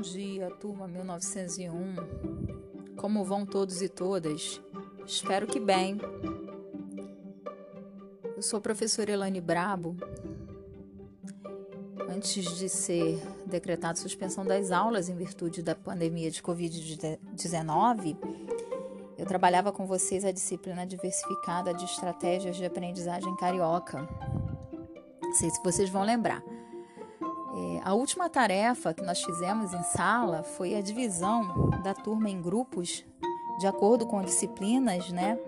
dia, turma 1901. Como vão todos e todas? Espero que bem. Eu sou a professora Elane Brabo. Antes de ser decretada suspensão das aulas em virtude da pandemia de Covid-19, eu trabalhava com vocês a disciplina diversificada de estratégias de aprendizagem carioca. Não sei se vocês vão lembrar. É, a última tarefa que nós fizemos em sala foi a divisão da turma em grupos, de acordo com disciplinas, né?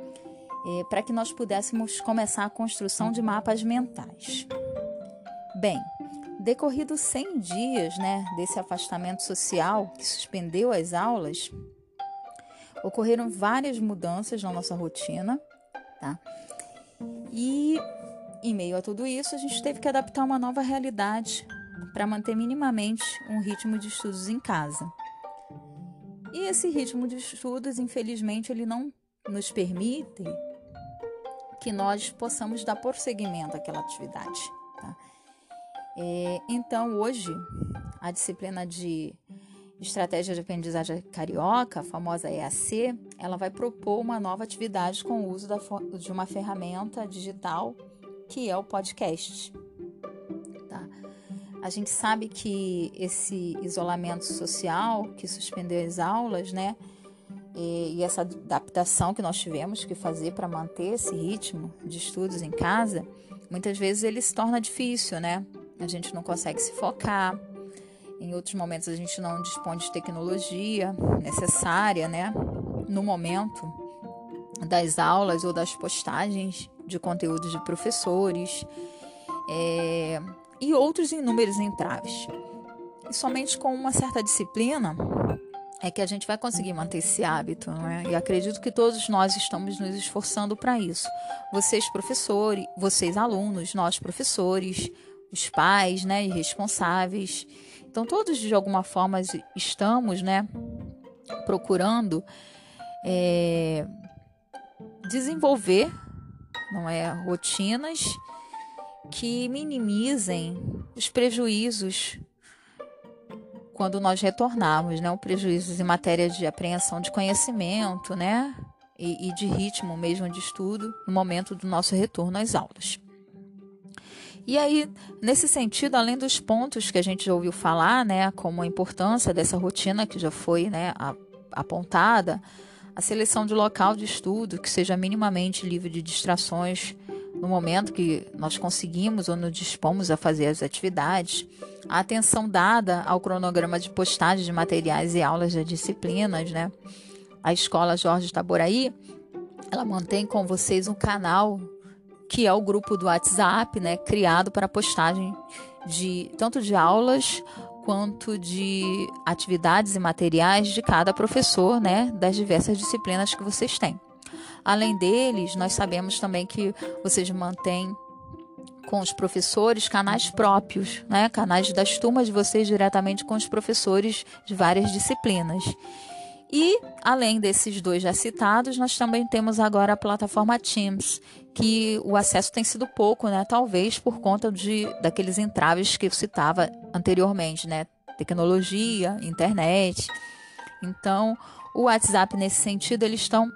É, para que nós pudéssemos começar a construção de mapas mentais. Bem, decorridos 100 dias né, desse afastamento social que suspendeu as aulas, ocorreram várias mudanças na nossa rotina, tá? E em meio a tudo isso, a gente teve que adaptar uma nova realidade para manter minimamente um ritmo de estudos em casa. E esse ritmo de estudos, infelizmente, ele não nos permite que nós possamos dar prosseguimento àquela atividade. Tá? É, então, hoje, a disciplina de Estratégia de Aprendizagem Carioca, a famosa EAC, ela vai propor uma nova atividade com o uso da, de uma ferramenta digital que é o podcast. A gente sabe que esse isolamento social que suspendeu as aulas, né? E, e essa adaptação que nós tivemos que fazer para manter esse ritmo de estudos em casa, muitas vezes ele se torna difícil, né? A gente não consegue se focar. Em outros momentos a gente não dispõe de tecnologia necessária, né? No momento das aulas ou das postagens de conteúdos de professores. É, e outros inúmeros entraves. E somente com uma certa disciplina é que a gente vai conseguir manter esse hábito, não é? E acredito que todos nós estamos nos esforçando para isso. Vocês professores, vocês alunos, nós professores, os pais, né, e responsáveis. Então todos de alguma forma estamos, né, procurando é, desenvolver, não é, rotinas que minimizem os prejuízos quando nós retornarmos, né? Os prejuízos em matéria de apreensão de conhecimento, né? E, e de ritmo mesmo de estudo no momento do nosso retorno às aulas. E aí, nesse sentido, além dos pontos que a gente já ouviu falar, né, como a importância dessa rotina que já foi né, apontada, a seleção de local de estudo que seja minimamente livre de distrações no momento que nós conseguimos ou nos dispomos a fazer as atividades, a atenção dada ao cronograma de postagem de materiais e aulas de disciplinas, né? A escola Jorge Taboraí, ela mantém com vocês um canal que é o grupo do WhatsApp, né, criado para postagem de tanto de aulas quanto de atividades e materiais de cada professor, né, das diversas disciplinas que vocês têm. Além deles, nós sabemos também que vocês mantêm com os professores canais próprios, né? canais das turmas de vocês diretamente com os professores de várias disciplinas. E, além desses dois já citados, nós também temos agora a plataforma Teams, que o acesso tem sido pouco, né? Talvez por conta de daqueles entraves que eu citava anteriormente, né? Tecnologia, internet. Então, o WhatsApp, nesse sentido, eles estão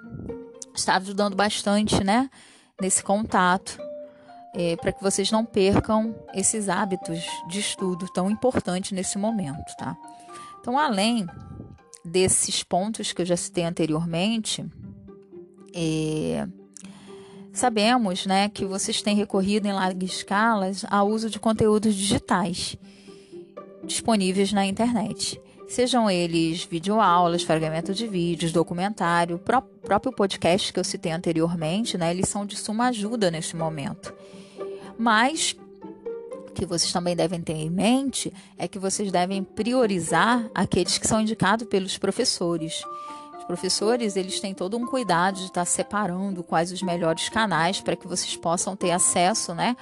está ajudando bastante, né? Nesse contato, é, para que vocês não percam esses hábitos de estudo tão importantes nesse momento, tá? Então, além desses pontos que eu já citei anteriormente, é, sabemos, né, que vocês têm recorrido em larga escala ao uso de conteúdos digitais disponíveis na internet sejam eles videoaulas, fragmento de vídeos, documentário, pró próprio podcast que eu citei anteriormente, né? Eles são de suma ajuda nesse momento. Mas o que vocês também devem ter em mente é que vocês devem priorizar aqueles que são indicados pelos professores. Os professores, eles têm todo um cuidado de estar separando quais os melhores canais para que vocês possam ter acesso, né?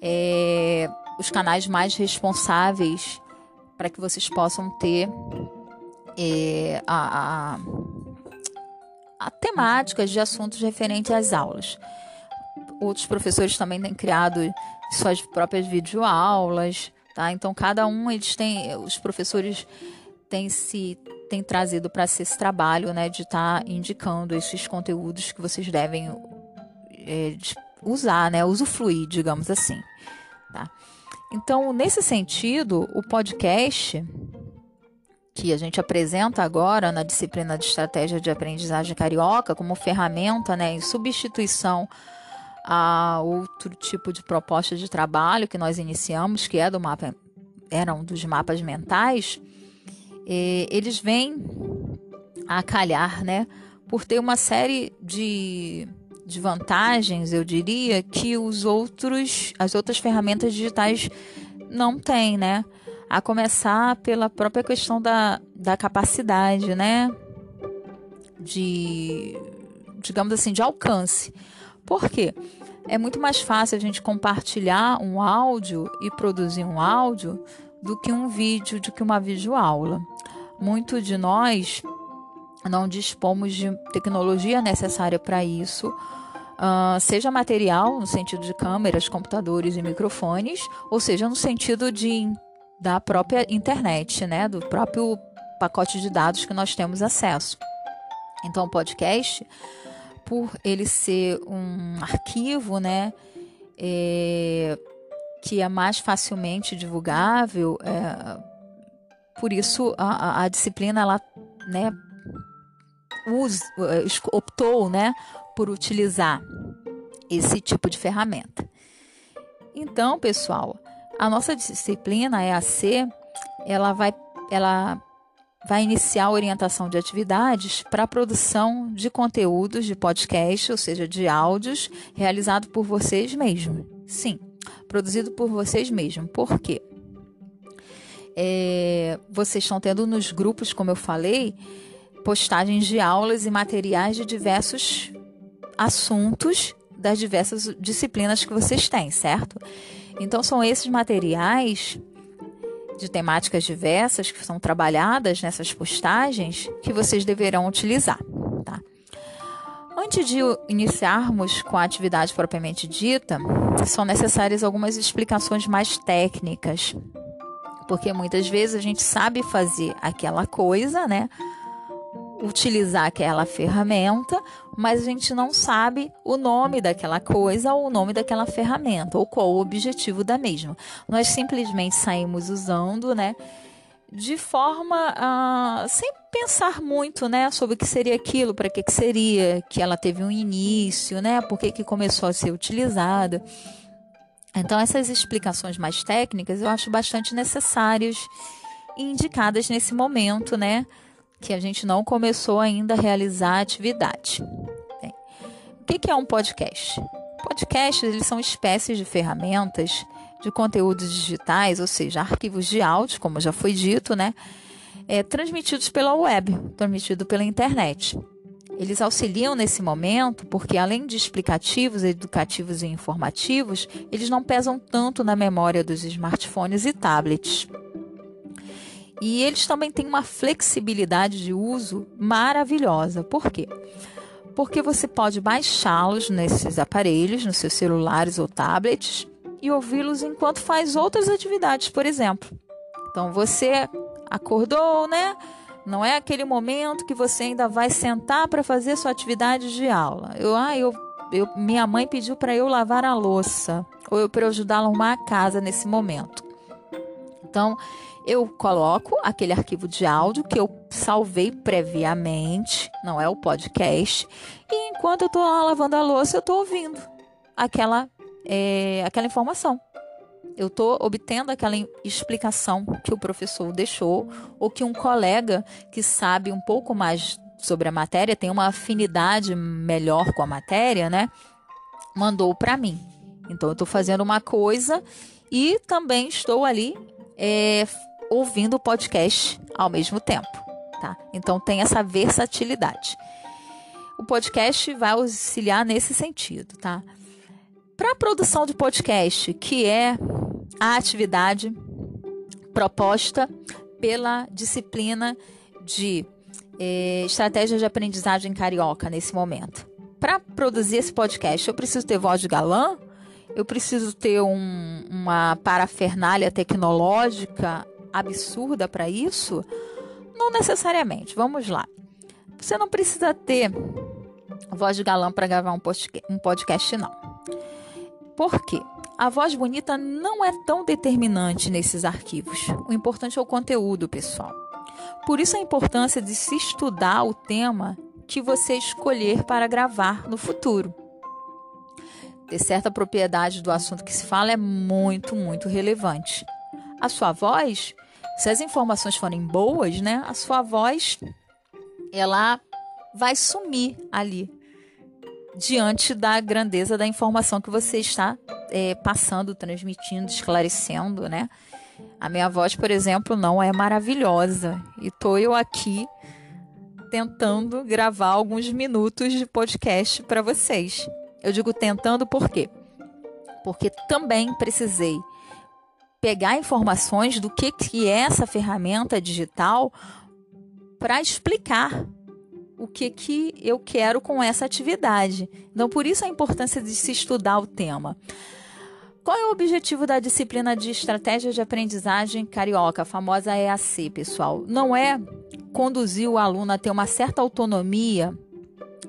É, os canais mais responsáveis para que vocês possam ter é, a, a, a temáticas de assuntos referentes às aulas. Outros professores também têm criado suas próprias videoaulas, tá? Então cada um eles têm, os professores tem se tem trazido para esse trabalho, né, de estar tá indicando esses conteúdos que vocês devem é, usar, né, usufruir, digamos assim, tá? Então, nesse sentido, o podcast que a gente apresenta agora na disciplina de estratégia de aprendizagem carioca como ferramenta, né, em substituição a outro tipo de proposta de trabalho que nós iniciamos, que é do mapa, era um dos mapas mentais, eles vêm a calhar, né, por ter uma série de, de vantagens, eu diria, que os outros, as outras ferramentas digitais não têm, né? A começar pela própria questão da, da capacidade, né? De, digamos assim, de alcance. Por quê? É muito mais fácil a gente compartilhar um áudio e produzir um áudio do que um vídeo, do que uma videoaula. Muito de nós não dispomos de tecnologia necessária para isso, uh, seja material, no sentido de câmeras, computadores e microfones, ou seja no sentido de, da própria internet, né, do próprio pacote de dados que nós temos acesso. Então, o podcast, por ele ser um arquivo, né, é, que é mais facilmente divulgável, é, por isso a, a, disciplina ela, né, é, optou, né, por utilizar esse tipo de ferramenta. Então, pessoal, a nossa disciplina EAC, ela vai, ela vai iniciar a orientação de atividades para a produção de conteúdos de podcast, ou seja, de áudios, realizado por vocês mesmos. Sim, produzido por vocês mesmos. Por quê? É, vocês estão tendo nos grupos, como eu falei, postagens de aulas e materiais de diversos assuntos das diversas disciplinas que vocês têm, certo? Então são esses materiais de temáticas diversas que são trabalhadas nessas postagens que vocês deverão utilizar, tá? Antes de iniciarmos com a atividade propriamente dita, são necessárias algumas explicações mais técnicas, porque muitas vezes a gente sabe fazer aquela coisa, né? Utilizar aquela ferramenta, mas a gente não sabe o nome daquela coisa ou o nome daquela ferramenta, ou qual o objetivo da mesma. Nós simplesmente saímos usando, né? de forma uh, sem pensar muito, né, sobre o que seria aquilo, para que, que seria, que ela teve um início, né, por que, que começou a ser utilizada. Então essas explicações mais técnicas eu acho bastante necessárias e indicadas nesse momento, né, que a gente não começou ainda a realizar a atividade. Bem, o que, é um podcast? Podcasts eles são espécies de ferramentas de conteúdos digitais, ou seja, arquivos de áudio, como já foi dito, né? É, transmitidos pela web, transmitido pela internet. Eles auxiliam nesse momento porque, além de explicativos, educativos e informativos, eles não pesam tanto na memória dos smartphones e tablets. E eles também têm uma flexibilidade de uso maravilhosa. Por quê? Porque você pode baixá-los nesses aparelhos, nos seus celulares ou tablets, e ouvi-los enquanto faz outras atividades, por exemplo. Então você acordou, né? Não é aquele momento que você ainda vai sentar para fazer sua atividade de aula. Eu, ah, eu, eu minha mãe pediu para eu lavar a louça ou eu para ajudar a arrumar a casa nesse momento. Então, eu coloco aquele arquivo de áudio que eu salvei previamente, não é o podcast, e enquanto eu estou lá lavando a louça, eu estou ouvindo aquela é, aquela informação. Eu estou obtendo aquela explicação que o professor deixou ou que um colega que sabe um pouco mais sobre a matéria, tem uma afinidade melhor com a matéria, né? Mandou para mim. Então eu estou fazendo uma coisa e também estou ali é, ouvindo o podcast ao mesmo tempo, tá? Então tem essa versatilidade. O podcast vai auxiliar nesse sentido, tá? Para a produção de podcast, que é a atividade proposta pela disciplina de eh, estratégia de aprendizagem carioca nesse momento. Para produzir esse podcast, eu preciso ter voz de galã, eu preciso ter um, uma parafernália tecnológica absurda para isso? Não necessariamente. Vamos lá. Você não precisa ter voz de galã para gravar um podcast, não. Por quê? A voz bonita não é tão determinante nesses arquivos. O importante é o conteúdo, pessoal. Por isso a importância de se estudar o tema que você escolher para gravar no futuro. Ter certa propriedade do assunto que se fala é muito, muito relevante. A sua voz, se as informações forem boas, né, a sua voz ela vai sumir ali diante da grandeza da informação que você está é, passando, transmitindo, esclarecendo, né? A minha voz, por exemplo, não é maravilhosa e tô eu aqui tentando gravar alguns minutos de podcast para vocês. Eu digo tentando por quê? Porque também precisei pegar informações do que, que é essa ferramenta digital para explicar o que, que eu quero com essa atividade. Então, por isso a importância de se estudar o tema. Qual é o objetivo da disciplina de estratégia de aprendizagem carioca, a famosa EAC, pessoal? Não é conduzir o aluno a ter uma certa autonomia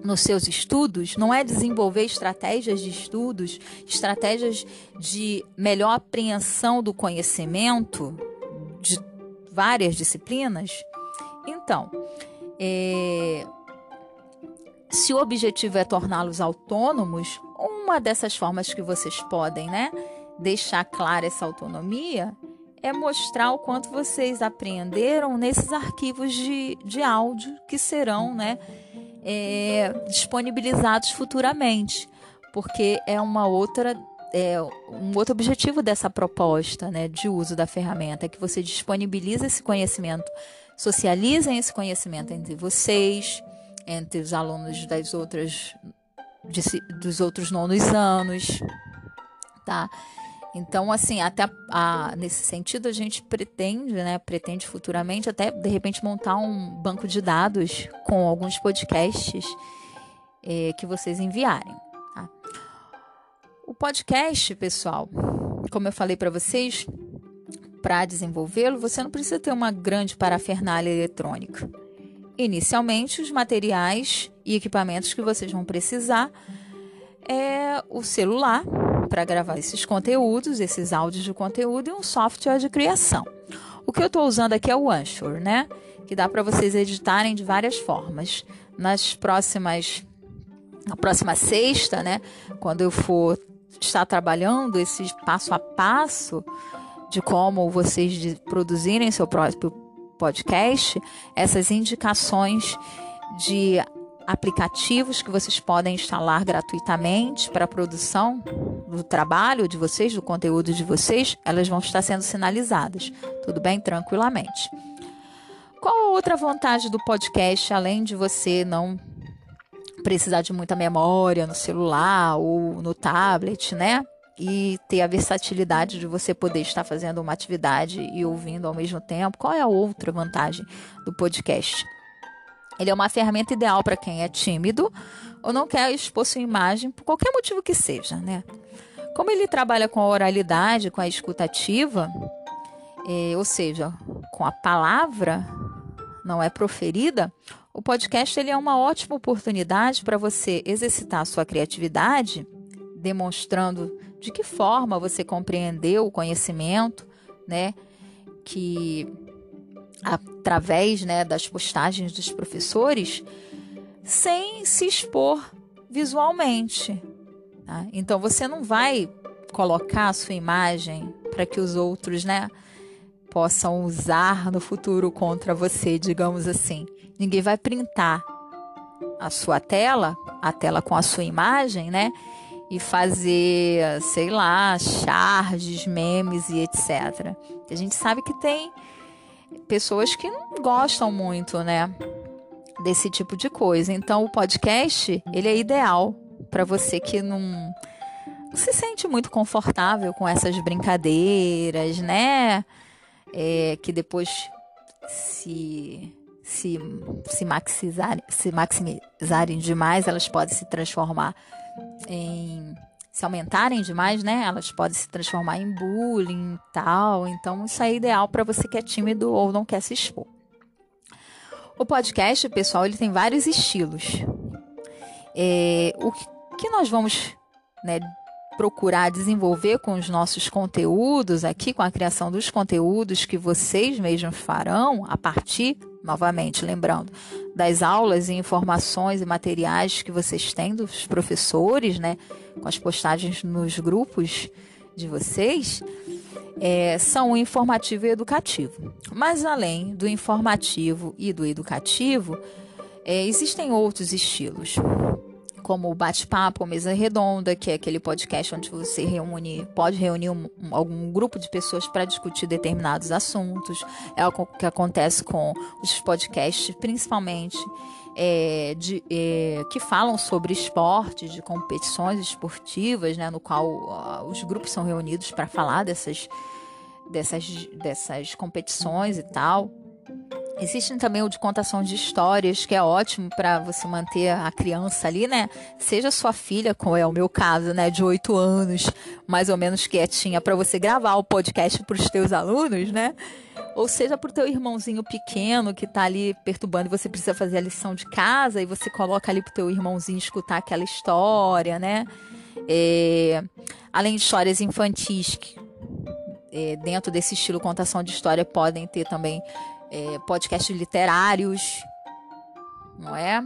nos seus estudos, não é desenvolver estratégias de estudos, estratégias de melhor apreensão do conhecimento de várias disciplinas. Então, é, se o objetivo é torná-los autônomos, uma dessas formas que vocês podem, né, deixar clara essa autonomia é mostrar o quanto vocês aprenderam nesses arquivos de, de áudio que serão, né, é, disponibilizados futuramente, porque é uma outra é, um outro objetivo dessa proposta né, de uso da ferramenta é que você disponibiliza esse conhecimento, socializem esse conhecimento entre vocês, entre os alunos das outras de, dos outros nonos anos, tá? Então, assim, até a, a, nesse sentido a gente pretende, né, pretende futuramente até de repente montar um banco de dados com alguns podcasts é, que vocês enviarem. Tá? O podcast, pessoal, como eu falei para vocês, para desenvolvê-lo, você não precisa ter uma grande parafernália eletrônica. Inicialmente, os materiais e equipamentos que vocês vão precisar é o celular para gravar esses conteúdos, esses áudios de conteúdo e um software de criação. O que eu estou usando aqui é o Anchor, né? Que dá para vocês editarem de várias formas. Nas próximas, na próxima sexta, né? Quando eu for estar trabalhando esse passo a passo de como vocês produzirem seu próprio podcast, essas indicações de aplicativos que vocês podem instalar gratuitamente para a produção do trabalho de vocês, do conteúdo de vocês, elas vão estar sendo sinalizadas. Tudo bem? Tranquilamente. Qual a outra vantagem do podcast, além de você não precisar de muita memória no celular ou no tablet, né? E ter a versatilidade de você poder estar fazendo uma atividade e ouvindo ao mesmo tempo. Qual é a outra vantagem do podcast? Ele é uma ferramenta ideal para quem é tímido ou não quer expor sua imagem por qualquer motivo que seja, né? Como ele trabalha com a oralidade, com a escutativa, é, ou seja, com a palavra não é proferida, o podcast ele é uma ótima oportunidade para você exercitar sua criatividade, demonstrando de que forma você compreendeu o conhecimento, né? Que através né, das postagens dos professores sem se expor visualmente. Tá? Então você não vai colocar a sua imagem para que os outros né, possam usar no futuro contra você, digamos assim. Ninguém vai printar a sua tela, a tela com a sua imagem, né? E fazer, sei lá, charges, memes e etc. A gente sabe que tem pessoas que não gostam muito, né, desse tipo de coisa. Então, o podcast, ele é ideal para você que não, se sente muito confortável com essas brincadeiras, né? É, que depois se se, se, maximizarem, se maximizarem demais, elas podem se transformar em se aumentarem demais, né, elas podem se transformar em bullying e tal. Então, isso é ideal para você que é tímido ou não quer se expor. O podcast, pessoal, ele tem vários estilos. É, o que nós vamos né, procurar desenvolver com os nossos conteúdos aqui, com a criação dos conteúdos que vocês mesmos farão a partir, novamente, lembrando, das aulas e informações e materiais que vocês têm dos professores, né, com as postagens nos grupos de vocês, é, são o informativo e educativo. Mas além do informativo e do educativo, é, existem outros estilos como o bate-papo, mesa redonda, que é aquele podcast onde você reúne, pode reunir um, um, algum grupo de pessoas para discutir determinados assuntos. É o que acontece com os podcasts, principalmente é, de, é, que falam sobre esporte, de competições esportivas, né, no qual os grupos são reunidos para falar dessas, dessas, dessas competições e tal. Existem também o de contação de histórias, que é ótimo para você manter a criança ali, né? Seja sua filha, como é o meu caso, né, de oito anos, mais ou menos quietinha, para você gravar o podcast para os teus alunos, né? Ou seja, para o teu irmãozinho pequeno que está ali perturbando e você precisa fazer a lição de casa e você coloca ali para o teu irmãozinho escutar aquela história, né? É, além de histórias infantis, que, é, dentro desse estilo contação de história podem ter também é, podcasts literários, não é?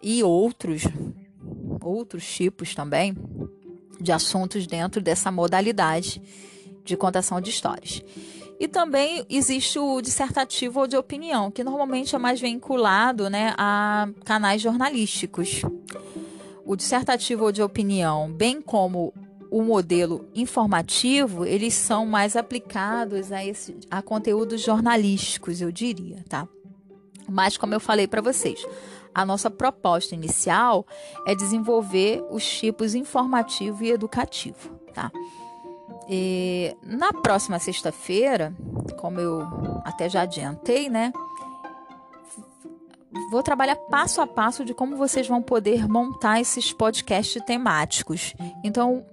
E outros, outros tipos também de assuntos dentro dessa modalidade de contação de histórias. E também existe o dissertativo ou de opinião, que normalmente é mais vinculado né, a canais jornalísticos. O dissertativo ou de opinião, bem como o modelo informativo, eles são mais aplicados a, esse, a conteúdos jornalísticos, eu diria, tá? Mas, como eu falei para vocês, a nossa proposta inicial é desenvolver os tipos informativo e educativo, tá? E, na próxima sexta-feira, como eu até já adiantei, né? Vou trabalhar passo a passo de como vocês vão poder montar esses podcasts temáticos. Então,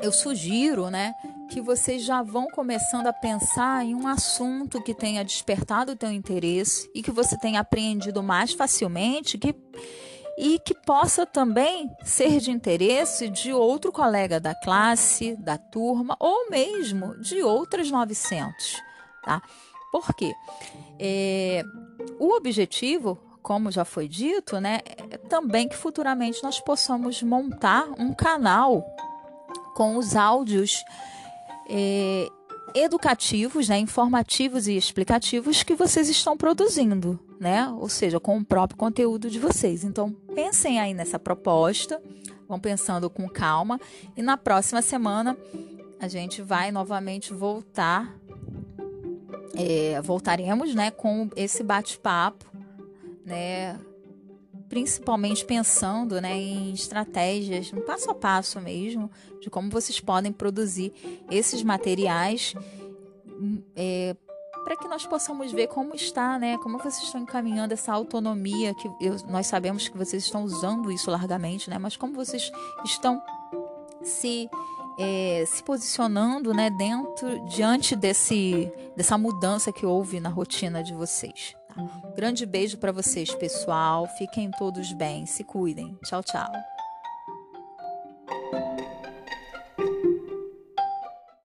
eu sugiro, né, que vocês já vão começando a pensar em um assunto que tenha despertado o teu interesse e que você tenha aprendido mais facilmente, que e que possa também ser de interesse de outro colega da classe, da turma ou mesmo de outras 900, tá? Por quê? É, o objetivo, como já foi dito, né, é também que futuramente nós possamos montar um canal com os áudios é, educativos, né, informativos e explicativos que vocês estão produzindo, né? Ou seja, com o próprio conteúdo de vocês. Então, pensem aí nessa proposta, vão pensando com calma e na próxima semana a gente vai novamente voltar é, voltaremos né, com esse bate-papo, né, principalmente pensando né, em estratégias, um passo a passo mesmo, de como vocês podem produzir esses materiais é, para que nós possamos ver como está, né, como vocês estão encaminhando essa autonomia, que eu, nós sabemos que vocês estão usando isso largamente, né, mas como vocês estão se é, se posicionando né, dentro, diante desse, dessa mudança que houve na rotina de vocês. Tá? grande beijo para vocês, pessoal. Fiquem todos bem, se cuidem. Tchau, tchau.